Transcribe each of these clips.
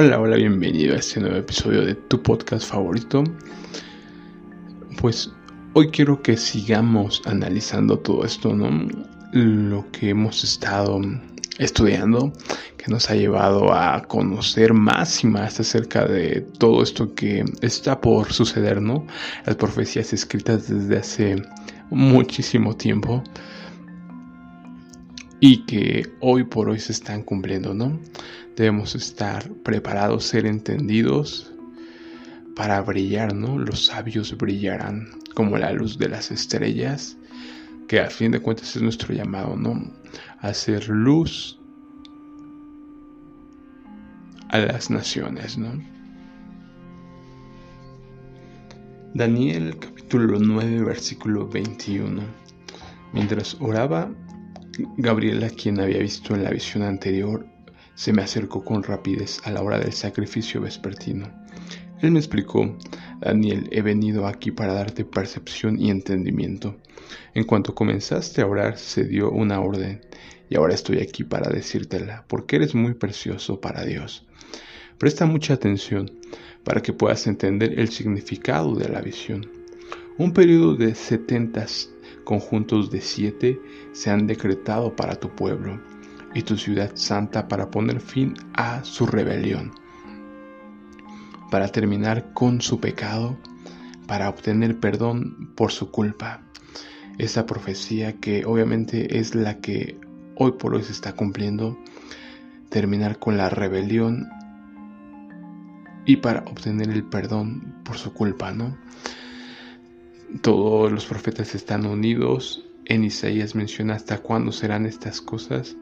Hola, hola, bienvenido a este nuevo episodio de tu podcast favorito. Pues hoy quiero que sigamos analizando todo esto, ¿no? Lo que hemos estado estudiando, que nos ha llevado a conocer más y más acerca de todo esto que está por suceder, ¿no? Las profecías escritas desde hace muchísimo tiempo y que hoy por hoy se están cumpliendo, ¿no? Debemos estar preparados, ser entendidos para brillar, ¿no? Los sabios brillarán como la luz de las estrellas, que a fin de cuentas es nuestro llamado, ¿no? Hacer luz a las naciones, ¿no? Daniel capítulo 9 versículo 21. Mientras oraba, Gabriela, quien había visto en la visión anterior, se me acercó con rapidez a la hora del sacrificio vespertino. Él me explicó, Daniel, he venido aquí para darte percepción y entendimiento. En cuanto comenzaste a orar, se dio una orden, y ahora estoy aquí para decírtela, porque eres muy precioso para Dios. Presta mucha atención para que puedas entender el significado de la visión. Un periodo de setentas conjuntos de siete se han decretado para tu pueblo y tu ciudad santa para poner fin a su rebelión, para terminar con su pecado, para obtener perdón por su culpa. Esa profecía que obviamente es la que hoy por hoy se está cumpliendo, terminar con la rebelión y para obtener el perdón por su culpa, ¿no? Todos los profetas están unidos. En Isaías menciona hasta cuándo serán estas cosas.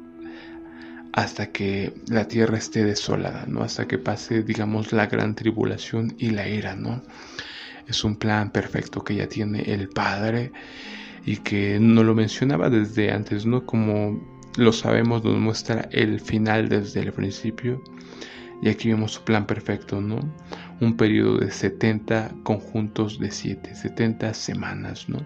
Hasta que la tierra esté desolada, ¿no? Hasta que pase, digamos, la gran tribulación y la ira, ¿no? Es un plan perfecto que ya tiene el Padre y que no lo mencionaba desde antes, ¿no? Como lo sabemos, nos muestra el final desde el principio. Y aquí vemos su plan perfecto, ¿no? Un periodo de 70 conjuntos de 7, 70 semanas, ¿no?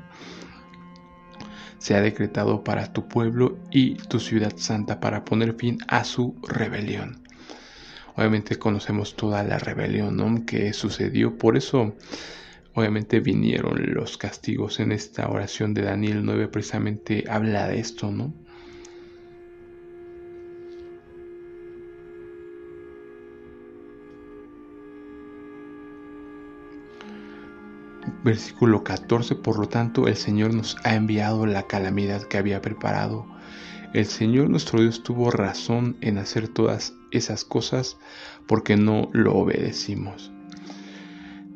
Se ha decretado para tu pueblo y tu ciudad santa para poner fin a su rebelión. Obviamente conocemos toda la rebelión ¿no? que sucedió, por eso obviamente vinieron los castigos en esta oración de Daniel 9, precisamente habla de esto, ¿no? Versículo 14, por lo tanto el Señor nos ha enviado la calamidad que había preparado. El Señor nuestro Dios tuvo razón en hacer todas esas cosas porque no lo obedecimos.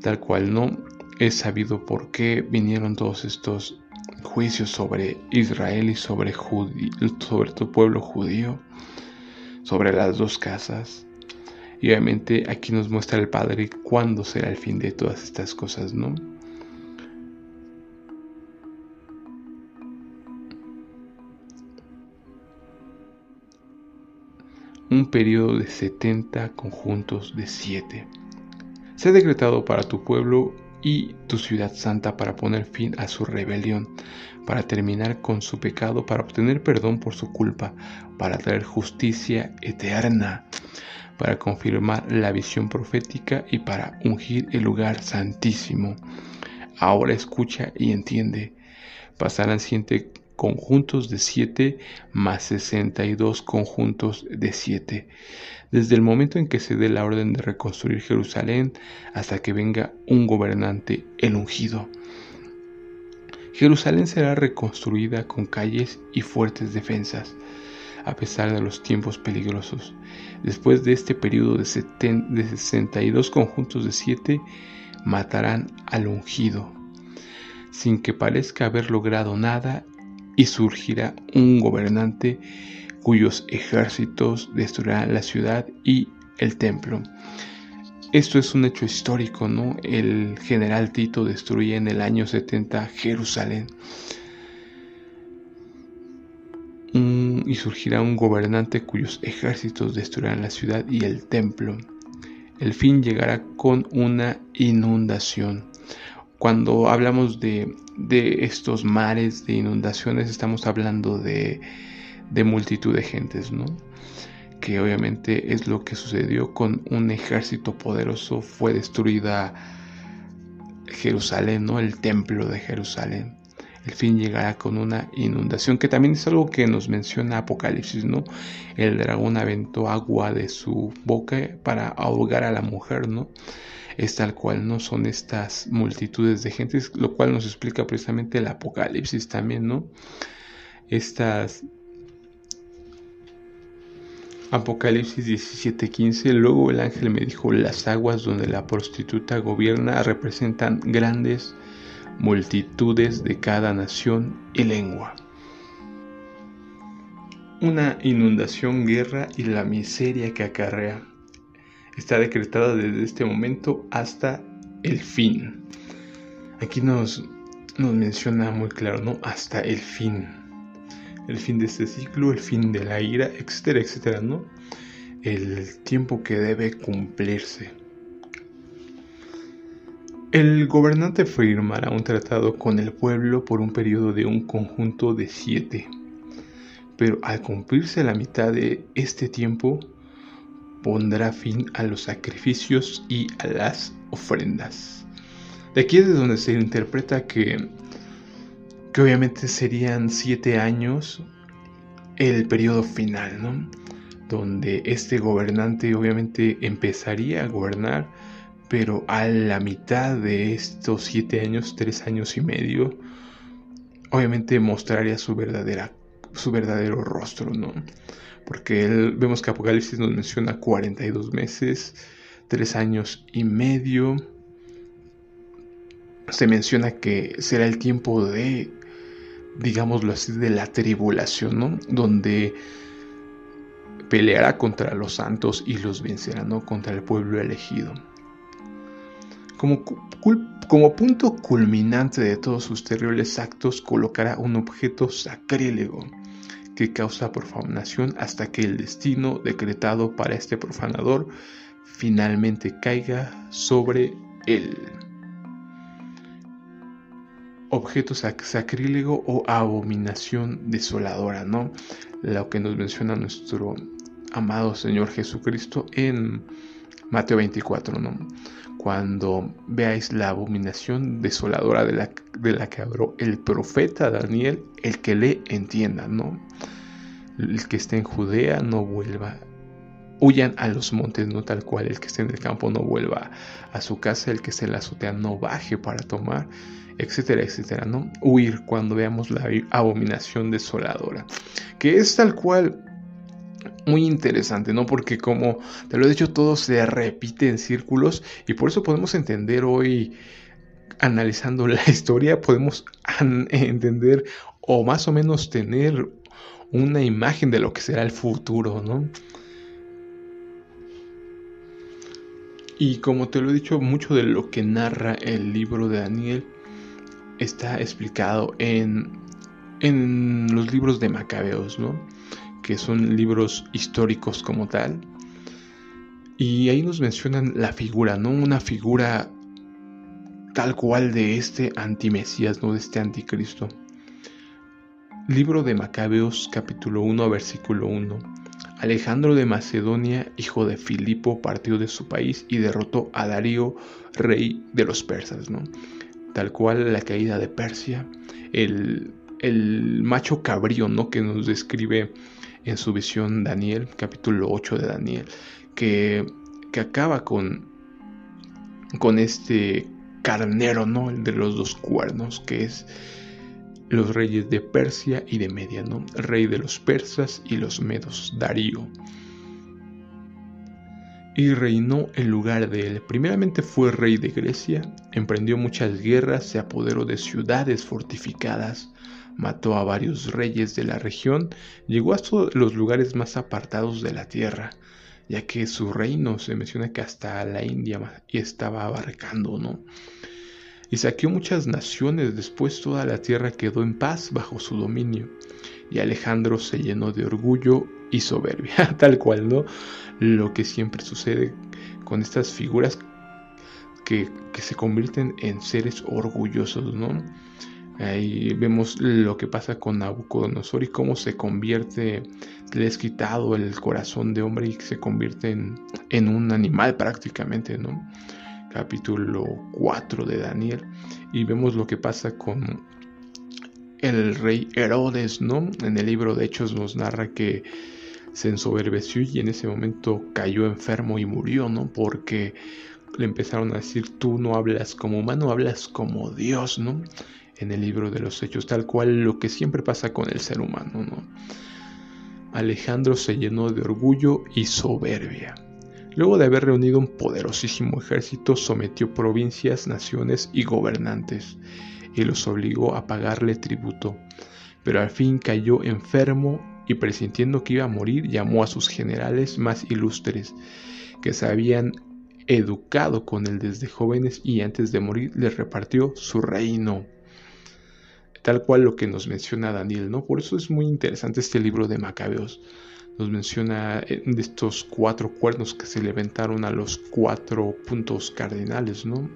Tal cual no es sabido por qué vinieron todos estos juicios sobre Israel y sobre, sobre tu pueblo judío, sobre las dos casas. Y obviamente aquí nos muestra el Padre cuándo será el fin de todas estas cosas, ¿no? Un periodo de 70 conjuntos de 7. Se ha decretado para tu pueblo y tu ciudad santa para poner fin a su rebelión, para terminar con su pecado, para obtener perdón por su culpa, para traer justicia eterna, para confirmar la visión profética y para ungir el lugar santísimo. Ahora escucha y entiende. Pasarán siete conjuntos de 7 más 62 conjuntos de 7. Desde el momento en que se dé la orden de reconstruir Jerusalén hasta que venga un gobernante, el ungido. Jerusalén será reconstruida con calles y fuertes defensas, a pesar de los tiempos peligrosos. Después de este periodo de, 62 conjuntos de 7, matarán al ungido. Sin que parezca haber logrado nada, y surgirá un gobernante cuyos ejércitos destruirán la ciudad y el templo. Esto es un hecho histórico, ¿no? El general Tito destruye en el año 70 Jerusalén. y surgirá un gobernante cuyos ejércitos destruirán la ciudad y el templo. El fin llegará con una inundación. Cuando hablamos de, estos mares, de inundaciones, estamos hablando de, multitud de gentes, ¿no? que obviamente es lo que sucedió con un ejército poderoso, fue destruida Jerusalén, ¿no? El templo de Jerusalén. El fin llegará con una inundación, que también es algo que nos menciona Apocalipsis, ¿no? El dragón aventó agua de su boca para ahogar a la mujer, ¿no? Es tal cual, ¿no? Son estas multitudes de gentes, lo cual nos explica precisamente el Apocalipsis también, ¿no? Estas Apocalipsis 17:15 Luego el ángel me dijo, las aguas donde la prostituta gobierna representan grandes multitudes de cada nación y lengua. Una inundación, guerra y la miseria que acarrea está decretada desde este momento hasta el fin. Aquí nos, nos menciona muy claro, ¿no? Hasta el fin el fin de este ciclo, el fin de la ira, etcétera, etcétera, ¿no? El tiempo que debe cumplirse. El gobernante firmará un tratado con el pueblo por un periodo de un conjunto de siete, pero al cumplirse la mitad de este tiempo, pondrá fin a los sacrificios y a las ofrendas. De aquí es de donde se interpreta que que obviamente serían siete años el periodo final, ¿no? Donde este gobernante obviamente empezaría a gobernar, pero a la mitad de estos siete años, tres años y medio, obviamente mostraría su verdadera, su verdadero rostro, ¿no? Porque él, vemos que Apocalipsis nos menciona 42 meses, tres años y medio. Se menciona que será el tiempo de digámoslo así, de la tribulación, ¿no? Donde peleará contra los santos y los vencerá, ¿no? Contra el pueblo elegido. Como punto culminante de todos sus terribles actos, colocará un objeto sacrílego que causa profanación hasta que el destino decretado para este profanador finalmente caiga sobre él objeto sacrílego o abominación desoladora, ¿no? Lo que nos menciona nuestro amado Señor Jesucristo en Mateo 24, ¿no? Cuando veáis la abominación desoladora de la, de la que habló el profeta Daniel, el que le entienda, ¿no? El que esté en Judea no vuelva huyan a los montes, no tal cual, el que esté en el campo no vuelva a su casa, el que esté en la azotea no baje para tomar, etcétera, etcétera, ¿no? Huir cuando veamos la abominación desoladora, que es tal cual muy interesante, ¿no? Porque como te lo he dicho, todo se repite en círculos y por eso podemos entender hoy, analizando la historia, podemos entender o más o menos tener una imagen de lo que será el futuro, ¿no? Y como te lo he dicho, mucho de lo que narra el libro de Daniel está explicado en, en los libros de Macabeos, ¿no? Que son libros históricos como tal. Y ahí nos mencionan la figura, ¿no? Una figura tal cual de este antimesías, ¿no? De este anticristo. Libro de Macabeos capítulo 1 versículo 1. Alejandro de Macedonia, hijo de Filipo, partió de su país y derrotó a Darío, rey de los persas, ¿no? tal cual la caída de Persia, el, macho cabrío ¿no? que nos describe en su visión Daniel, capítulo 8 de Daniel, que, que acaba con, con este carnero, ¿no? El de los dos cuernos, que es los reyes de Persia y de Media, ¿no? Rey de los persas y los medos, Darío y reinó en lugar de él. Primeramente fue rey de Grecia, emprendió muchas guerras, se apoderó de ciudades fortificadas, mató a varios reyes de la región, llegó hasta los lugares más apartados de la tierra, ya que su reino se menciona que hasta la India estaba abarcando, ¿no? Y saqueó muchas naciones, después toda la tierra quedó en paz bajo su dominio, y Alejandro se llenó de orgullo y soberbia, tal cual, ¿no? Lo que siempre sucede con estas figuras que, se convierten en seres orgullosos, ¿no? Ahí vemos lo que pasa con Nabucodonosor y cómo se convierte le es quitado el corazón de hombre y se convierte en, un animal prácticamente, ¿no? Capítulo 4 de Daniel. Y vemos lo que pasa con el rey Herodes, ¿no? En el libro de Hechos nos narra que se ensoberbeció y en ese momento cayó enfermo y murió, ¿no? Porque le empezaron a decir, tú no hablas como humano, hablas como Dios, ¿no? En el libro de los Hechos, tal cual lo que siempre pasa con el ser humano, ¿no? Alejandro se llenó de orgullo y soberbia. Luego de haber reunido un poderosísimo ejército, sometió provincias, naciones y gobernantes, y los obligó a pagarle tributo. Pero al fin cayó enfermo y presintiendo que iba a morir, llamó a sus generales más ilustres, que se habían educado con él desde jóvenes y antes de morir les repartió su reino tal cual lo que nos menciona Daniel, ¿no? Por eso es muy interesante este libro de Macabeos. Nos menciona eh, de estos cuatro cuernos que se levantaron a los cuatro puntos cardinales, ¿no?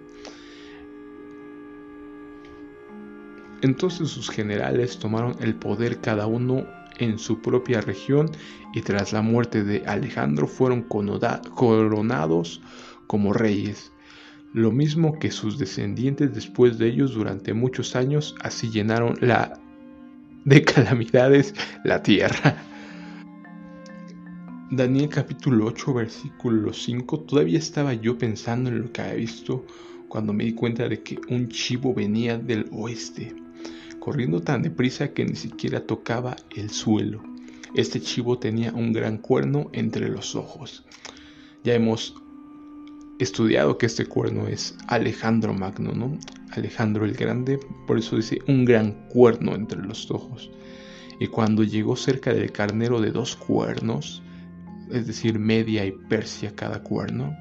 Entonces sus generales tomaron el poder cada uno en su propia región y tras la muerte de Alejandro fueron coronados como reyes lo mismo que sus descendientes después de ellos durante muchos años, así llenaron la de calamidades la tierra. Daniel capítulo 8 versículo 5, todavía estaba yo pensando en lo que había visto cuando me di cuenta de que un chivo venía del oeste, corriendo tan deprisa que ni siquiera tocaba el suelo. Este chivo tenía un gran cuerno entre los ojos. Ya hemos estudiado que este cuerno es Alejandro Magno, ¿no? Alejandro el Grande, por eso dice un gran cuerno entre los ojos. Y cuando llegó cerca del carnero de dos cuernos, es decir, Media y Persia cada cuerno,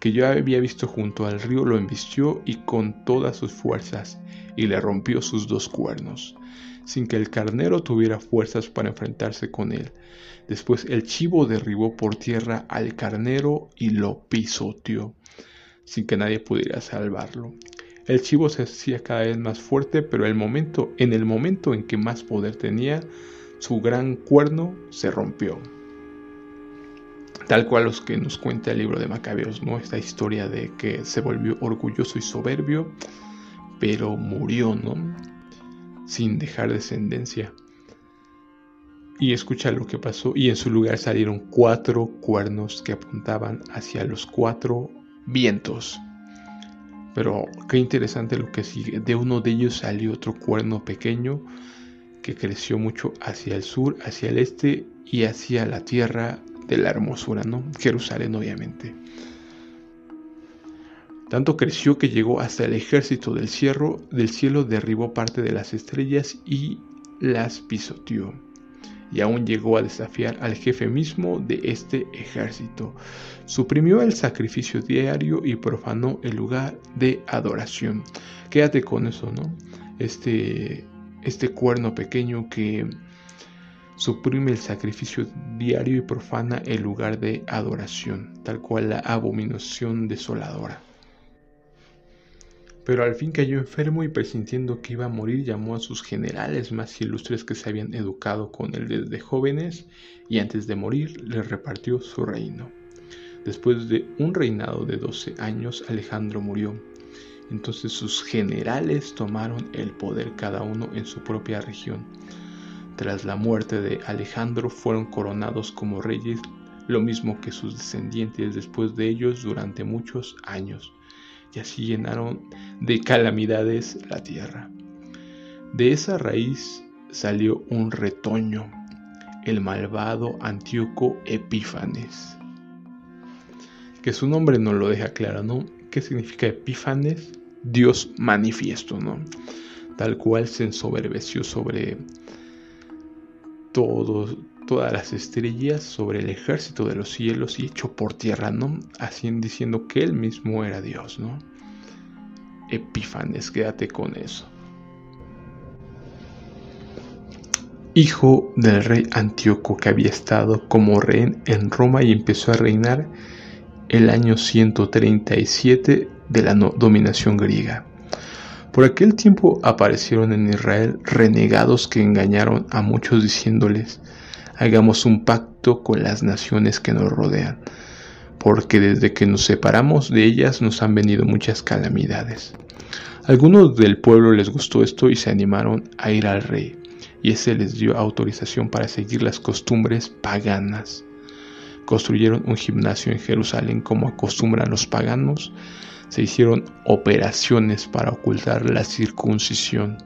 que yo había visto junto al río, lo embistió y con todas sus fuerzas, y le rompió sus dos cuernos, sin que el carnero tuviera fuerzas para enfrentarse con él. Después el chivo derribó por tierra al carnero y lo pisoteó, sin que nadie pudiera salvarlo. El chivo se hacía cada vez más fuerte, pero el momento, en el momento en que más poder tenía, su gran cuerno se rompió. Tal cual los que nos cuenta el libro de Macabeos, ¿no? Esta historia de que se volvió orgulloso y soberbio, pero murió, ¿no? Sin dejar descendencia y escucha lo que pasó y en su lugar salieron cuatro cuernos que apuntaban hacia los cuatro vientos. Pero qué interesante lo que sigue. De uno de ellos salió otro cuerno pequeño que creció mucho hacia el sur, hacia el este y hacia la tierra de la hermosura, ¿no? Jerusalén obviamente. Tanto creció que llegó hasta el ejército del cielo, del cielo derribó parte de las estrellas y las pisoteó y aún llegó a desafiar al jefe mismo de este ejército. Suprimió el sacrificio diario y profanó el lugar de adoración. Quédate con eso, ¿no? Este, este cuerno pequeño que suprime el sacrificio diario y profana el lugar de adoración, tal cual la abominación desoladora. Pero al fin cayó enfermo y presintiendo que iba a morir llamó a sus generales más ilustres que se habían educado con él desde jóvenes y antes de morir les repartió su reino. Después de un reinado de 12 años Alejandro murió. Entonces sus generales tomaron el poder cada uno en su propia región. Tras la muerte de Alejandro fueron coronados como reyes, lo mismo que sus descendientes después de ellos durante muchos años y así llenaron de calamidades la tierra. De esa raíz salió un retoño, el malvado Antíoco Epífanes, que su nombre no lo deja claro, ¿no? ¿Qué significa Epífanes? Dios manifiesto, ¿no? Tal cual se ensoberbeció sobre todos, todas las estrellas, sobre el ejército de los cielos y echó por tierra, ¿no? Así diciendo que él mismo era Dios, ¿no? Epífanes, quédate con eso. Hijo del rey Antíoco que había estado como rey en Roma y empezó a reinar el año 137 de la dominación griega. Por aquel tiempo aparecieron en Israel renegados que engañaron a muchos diciéndoles, hagamos un pacto con las naciones que nos rodean, porque desde que nos separamos de ellas nos han venido muchas calamidades. Algunos del pueblo les gustó esto y se animaron a ir al rey, y ese les dio autorización para seguir las costumbres paganas. Construyeron un gimnasio en Jerusalén como acostumbran los paganos, se hicieron operaciones para ocultar la circuncisión,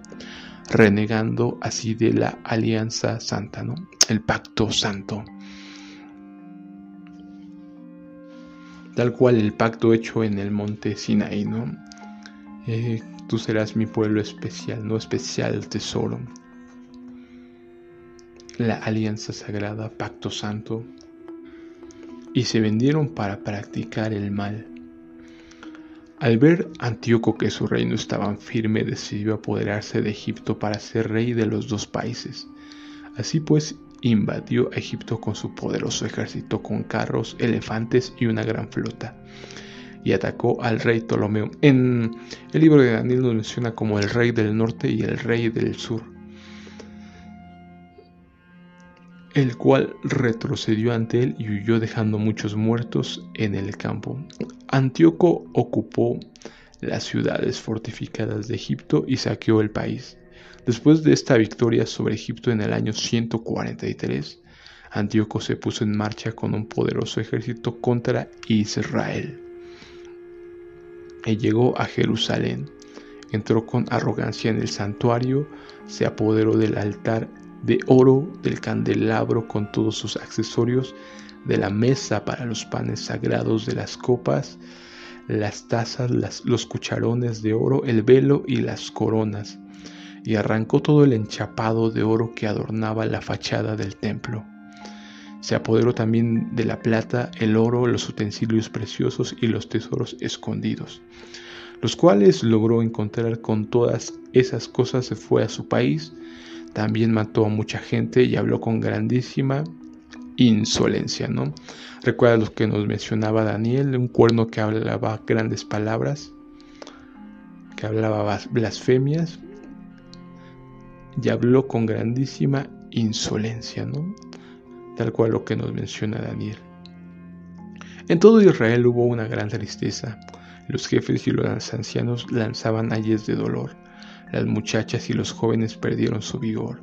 renegando así de la alianza santa, ¿no? el pacto santo. Tal cual el pacto hecho en el monte Sinaí, ¿no? Eh, tú serás mi pueblo especial, no especial tesoro. La alianza sagrada, pacto santo. Y se vendieron para practicar el mal. Al ver Antíoco que su reino estaba firme, decidió apoderarse de Egipto para ser rey de los dos países. Así pues, invadió Egipto con su poderoso ejército, con carros, elefantes y una gran flota, y atacó al rey Ptolomeo. En el libro de Daniel nos menciona como el rey del norte y el rey del sur. El cual retrocedió ante él y huyó dejando muchos muertos en el campo. Antíoco ocupó las ciudades fortificadas de Egipto y saqueó el país. Después de esta victoria sobre Egipto en el año 143, Antíoco se puso en marcha con un poderoso ejército contra Israel. Y llegó a Jerusalén, entró con arrogancia en el santuario, se apoderó del altar de oro, del candelabro con todos sus accesorios, de la mesa para los panes sagrados, de las copas, las tazas, los cucharones de oro, el velo y las coronas, y arrancó todo el enchapado de oro que adornaba la fachada del templo. Se apoderó también de la plata, el oro, los utensilios preciosos y los tesoros escondidos, los cuales logró encontrar con todas esas cosas se fue a su país, también mató a mucha gente y habló con grandísima insolencia, ¿no? Recuerda lo que nos mencionaba Daniel, un cuerno que hablaba grandes palabras, que hablaba blasfemias, y habló con grandísima insolencia, ¿no? Tal cual lo que nos menciona Daniel. En todo Israel hubo una gran tristeza. Los jefes y los ancianos lanzaban ayes de dolor las muchachas y los jóvenes perdieron su vigor.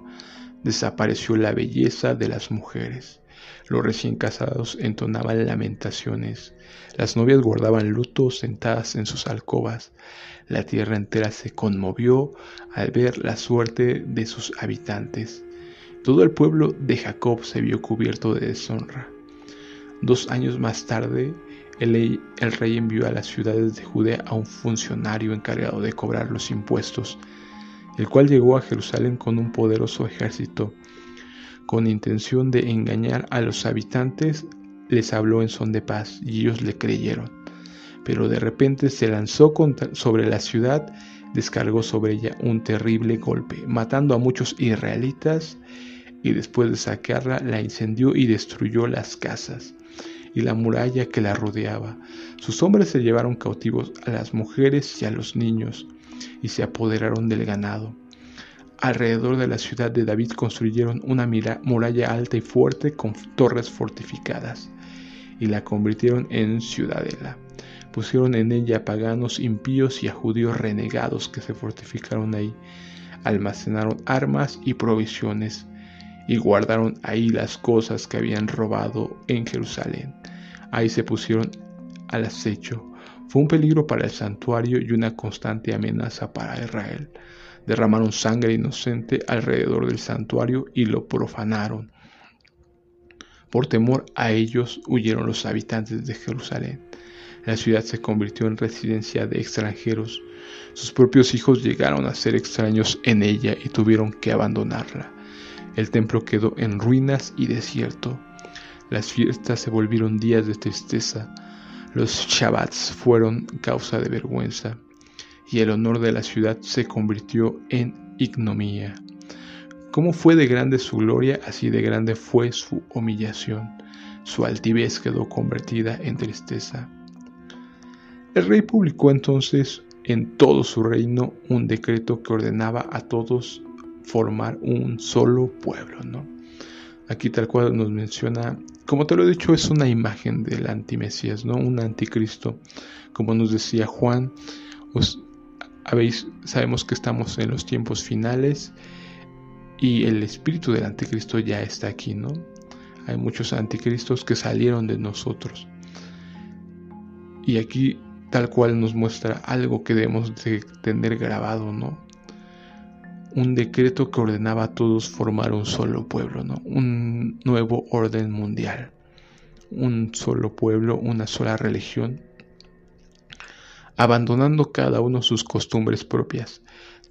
Desapareció la belleza de las mujeres. Los recién casados entonaban lamentaciones. Las novias guardaban luto sentadas en sus alcobas. La tierra entera se conmovió al ver la suerte de sus habitantes. Todo el pueblo de Jacob se vio cubierto de deshonra. Dos años más tarde, el, rey envió a las ciudades de Judea a un funcionario encargado de cobrar los impuestos el cual llegó a Jerusalén con un poderoso ejército. Con intención de engañar a los habitantes, les habló en son de paz y ellos le creyeron. Pero de repente se lanzó sobre la ciudad, descargó sobre ella un terrible golpe, matando a muchos israelitas y después de saquearla la incendió y destruyó las casas y la muralla que la rodeaba. Sus hombres se llevaron cautivos a las mujeres y a los niños y se apoderaron del ganado. Alrededor de la ciudad de David construyeron una muralla alta y fuerte con torres fortificadas y la convirtieron en ciudadela. Pusieron en ella a paganos impíos y a judíos renegados que se fortificaron ahí. Almacenaron armas y provisiones y guardaron ahí las cosas que habían robado en Jerusalén. Ahí se pusieron al acecho fue un peligro para el santuario y una constante amenaza para Israel. Derramaron sangre inocente alrededor del santuario y lo profanaron. Por temor a ellos huyeron los habitantes de Jerusalén. La ciudad se convirtió en residencia de extranjeros. Sus propios hijos llegaron a ser extraños en ella y tuvieron que abandonarla. El templo quedó en ruinas y desierto. Las fiestas se volvieron días de tristeza. Los Shabbats fueron causa de vergüenza y el honor de la ciudad se convirtió en ignomía. Como fue de grande su gloria, así de grande fue su humillación. Su altivez quedó convertida en tristeza. El rey publicó entonces en todo su reino un decreto que ordenaba a todos formar un solo pueblo, ¿no? Aquí tal cual nos menciona, como te lo he dicho, es una imagen del antimesías, ¿no? Un anticristo. Como nos decía Juan, os, habéis, sabemos que estamos en los tiempos finales y el espíritu del anticristo ya está aquí, ¿no? Hay muchos anticristos que salieron de nosotros. Y aquí tal cual nos muestra algo que debemos de tener grabado, ¿no? Un decreto que ordenaba a todos formar un solo pueblo, ¿no? Un nuevo orden mundial. Un solo pueblo, una sola religión, abandonando cada uno sus costumbres propias.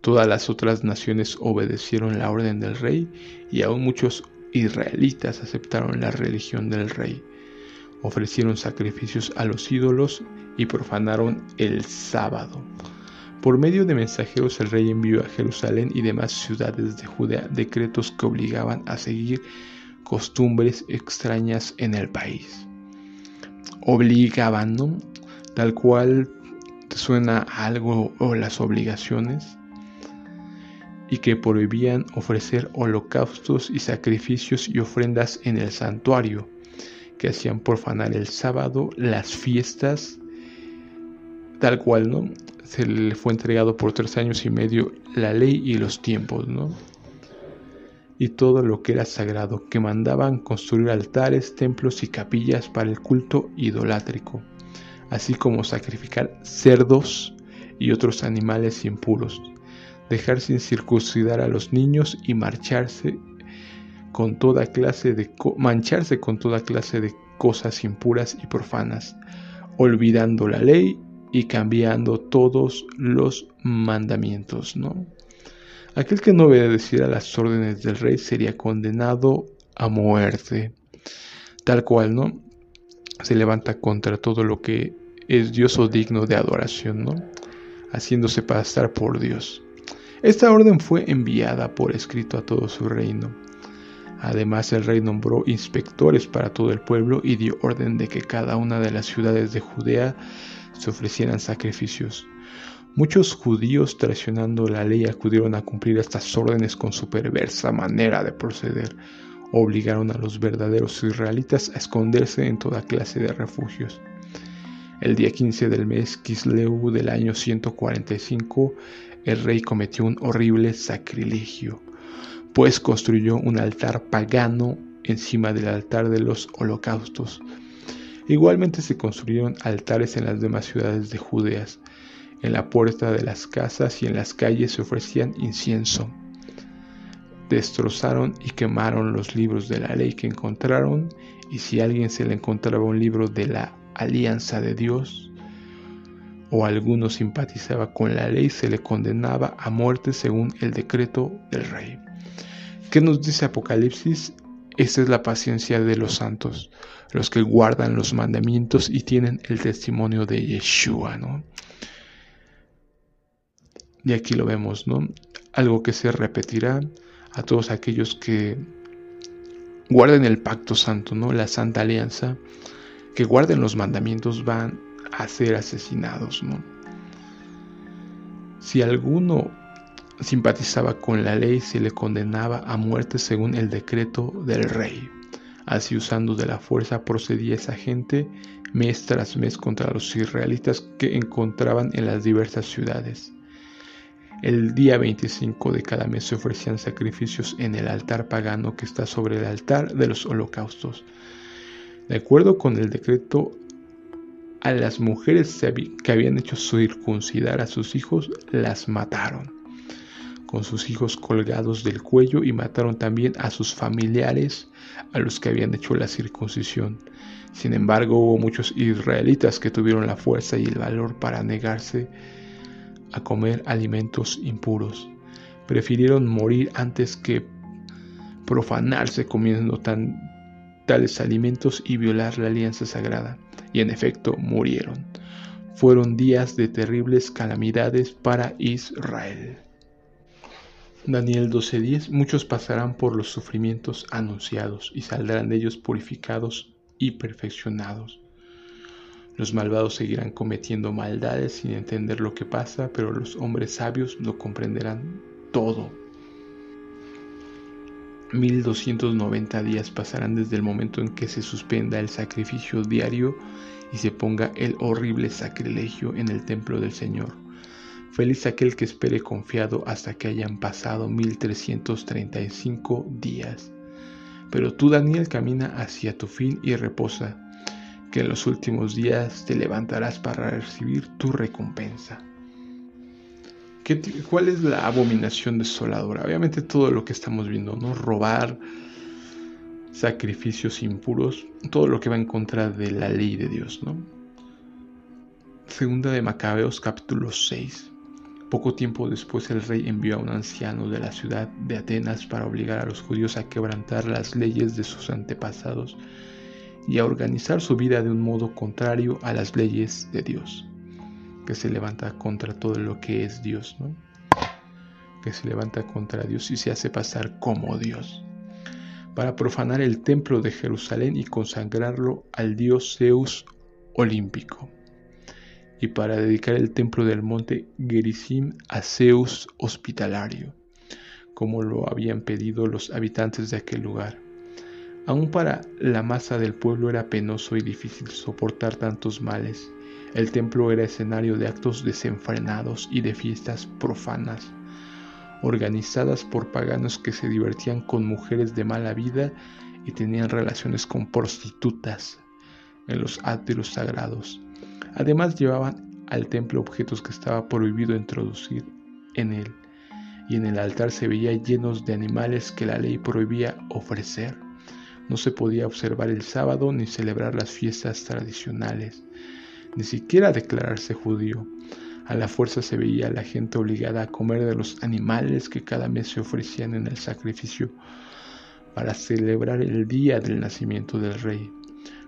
Todas las otras naciones obedecieron la orden del rey y aún muchos israelitas aceptaron la religión del rey, ofrecieron sacrificios a los ídolos y profanaron el sábado. Por medio de mensajeros el rey envió a Jerusalén y demás ciudades de Judea decretos que obligaban a seguir costumbres extrañas en el país. Obligaban, ¿no? Tal cual suena algo o las obligaciones y que prohibían ofrecer holocaustos y sacrificios y ofrendas en el santuario, que hacían profanar el sábado, las fiestas, tal cual, ¿no? Se le fue entregado por tres años y medio la ley y los tiempos, ¿no? Y todo lo que era sagrado, que mandaban construir altares, templos y capillas para el culto idolátrico, así como sacrificar cerdos y otros animales impuros dejar sin circuncidar a los niños y marcharse con toda clase de mancharse con toda clase de cosas impuras y profanas, olvidando la ley y cambiando todos los mandamientos, ¿no? Aquel que no obedeciera las órdenes del rey sería condenado a muerte. Tal cual, ¿no? Se levanta contra todo lo que es Dios o digno de adoración, ¿no? Haciéndose pasar por Dios. Esta orden fue enviada por escrito a todo su reino. Además el rey nombró inspectores para todo el pueblo y dio orden de que cada una de las ciudades de Judea se ofrecieran sacrificios. Muchos judíos, traicionando la ley, acudieron a cumplir estas órdenes con su perversa manera de proceder. Obligaron a los verdaderos israelitas a esconderse en toda clase de refugios. El día 15 del mes Kisleu del año 145, el rey cometió un horrible sacrilegio, pues construyó un altar pagano encima del altar de los holocaustos. Igualmente se construyeron altares en las demás ciudades de Judeas. En la puerta de las casas y en las calles se ofrecían incienso. Destrozaron y quemaron los libros de la ley que encontraron, y si a alguien se le encontraba un libro de la alianza de Dios, o alguno simpatizaba con la ley, se le condenaba a muerte según el decreto del rey. ¿Qué nos dice Apocalipsis? Esta es la paciencia de los santos, los que guardan los mandamientos y tienen el testimonio de Yeshua, ¿no? Y aquí lo vemos, ¿no? Algo que se repetirá a todos aquellos que guarden el pacto santo, ¿no? La santa alianza, que guarden los mandamientos van a ser asesinados. ¿no? Si alguno simpatizaba con la ley, se le condenaba a muerte según el decreto del rey. Así usando de la fuerza procedía esa gente mes tras mes contra los israelitas que encontraban en las diversas ciudades. El día 25 de cada mes se ofrecían sacrificios en el altar pagano que está sobre el altar de los holocaustos. De acuerdo con el decreto a las mujeres que habían hecho circuncidar a sus hijos, las mataron, con sus hijos colgados del cuello, y mataron también a sus familiares, a los que habían hecho la circuncisión. Sin embargo, hubo muchos israelitas que tuvieron la fuerza y el valor para negarse a comer alimentos impuros. Prefirieron morir antes que profanarse comiendo tan, tales alimentos y violar la alianza sagrada y en efecto murieron. Fueron días de terribles calamidades para Israel. Daniel 12:10 Muchos pasarán por los sufrimientos anunciados y saldrán de ellos purificados y perfeccionados. Los malvados seguirán cometiendo maldades sin entender lo que pasa, pero los hombres sabios lo comprenderán todo. 1290 días pasarán desde el momento en que se suspenda el sacrificio diario y se ponga el horrible sacrilegio en el templo del Señor. Feliz aquel que espere confiado hasta que hayan pasado 1335 días. Pero tú, Daniel, camina hacia tu fin y reposa, que en los últimos días te levantarás para recibir tu recompensa. ¿Cuál es la abominación desoladora? Obviamente todo lo que estamos viendo, ¿no? Robar, sacrificios impuros, todo lo que va en contra de la ley de Dios, ¿no? Segunda de Macabeos capítulo 6. Poco tiempo después el rey envió a un anciano de la ciudad de Atenas para obligar a los judíos a quebrantar las leyes de sus antepasados y a organizar su vida de un modo contrario a las leyes de Dios que se levanta contra todo lo que es Dios, ¿no? que se levanta contra Dios y se hace pasar como Dios, para profanar el templo de Jerusalén y consagrarlo al dios Zeus olímpico, y para dedicar el templo del monte Gerizim a Zeus hospitalario, como lo habían pedido los habitantes de aquel lugar. Aún para la masa del pueblo era penoso y difícil soportar tantos males el templo era escenario de actos desenfrenados y de fiestas profanas, organizadas por paganos que se divertían con mujeres de mala vida y tenían relaciones con prostitutas en los átrios sagrados. Además llevaban al templo objetos que estaba prohibido introducir en él, y en el altar se veía llenos de animales que la ley prohibía ofrecer. No se podía observar el sábado ni celebrar las fiestas tradicionales ni siquiera declararse judío. A la fuerza se veía a la gente obligada a comer de los animales que cada mes se ofrecían en el sacrificio para celebrar el día del nacimiento del rey.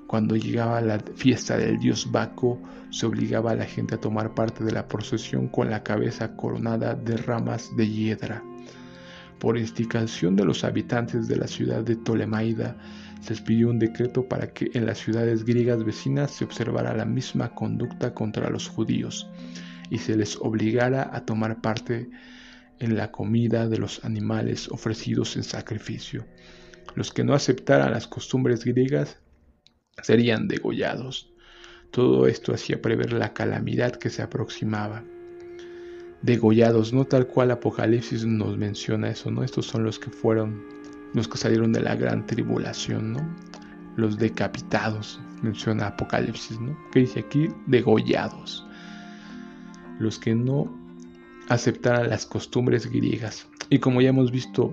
Cuando llegaba la fiesta del dios Baco, se obligaba a la gente a tomar parte de la procesión con la cabeza coronada de ramas de hiedra. Por instigación de los habitantes de la ciudad de Ptolemaida, se expidió un decreto para que en las ciudades griegas vecinas se observara la misma conducta contra los judíos y se les obligara a tomar parte en la comida de los animales ofrecidos en sacrificio. Los que no aceptaran las costumbres griegas serían degollados. Todo esto hacía prever la calamidad que se aproximaba. Degollados, no tal cual Apocalipsis nos menciona eso, ¿no? Estos son los que fueron los que salieron de la gran tribulación, ¿no? Los decapitados, menciona Apocalipsis, ¿no? Que dice aquí, degollados. Los que no aceptaran las costumbres griegas. Y como ya hemos visto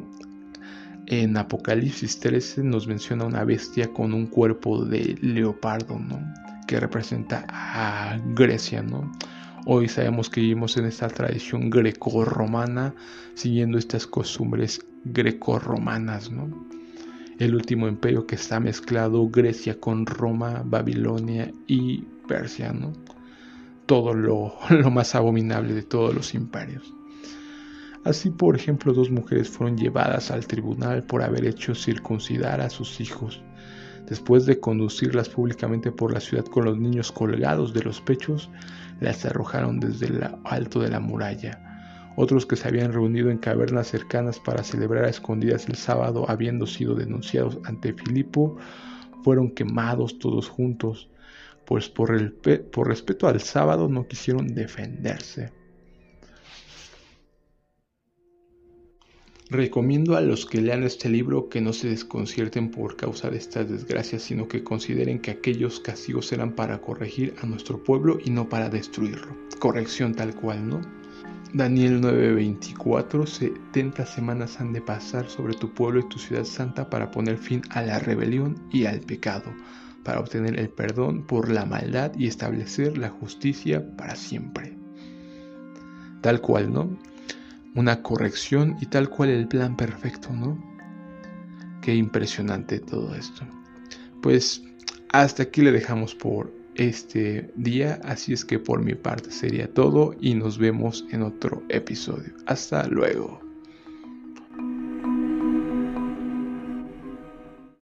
en Apocalipsis 13 nos menciona una bestia con un cuerpo de leopardo, ¿no? Que representa a Grecia, ¿no? Hoy sabemos que vivimos en esta tradición greco-romana, siguiendo estas costumbres greco-romanas, ¿no? El último imperio que está mezclado Grecia con Roma, Babilonia y Persia, ¿no? Todo lo, lo más abominable de todos los imperios. Así, por ejemplo, dos mujeres fueron llevadas al tribunal por haber hecho circuncidar a sus hijos. Después de conducirlas públicamente por la ciudad con los niños colgados de los pechos, las arrojaron desde lo alto de la muralla. Otros que se habían reunido en cavernas cercanas para celebrar a escondidas el sábado, habiendo sido denunciados ante Filipo, fueron quemados todos juntos, pues por, el, por respeto al sábado no quisieron defenderse. Recomiendo a los que lean este libro que no se desconcierten por causa de estas desgracias, sino que consideren que aquellos castigos eran para corregir a nuestro pueblo y no para destruirlo. Corrección tal cual, ¿no? Daniel 9:24, 70 semanas han de pasar sobre tu pueblo y tu ciudad santa para poner fin a la rebelión y al pecado, para obtener el perdón por la maldad y establecer la justicia para siempre. Tal cual, ¿no? Una corrección y tal cual el plan perfecto, ¿no? Qué impresionante todo esto. Pues hasta aquí le dejamos por este día, así es que por mi parte sería todo y nos vemos en otro episodio. Hasta luego.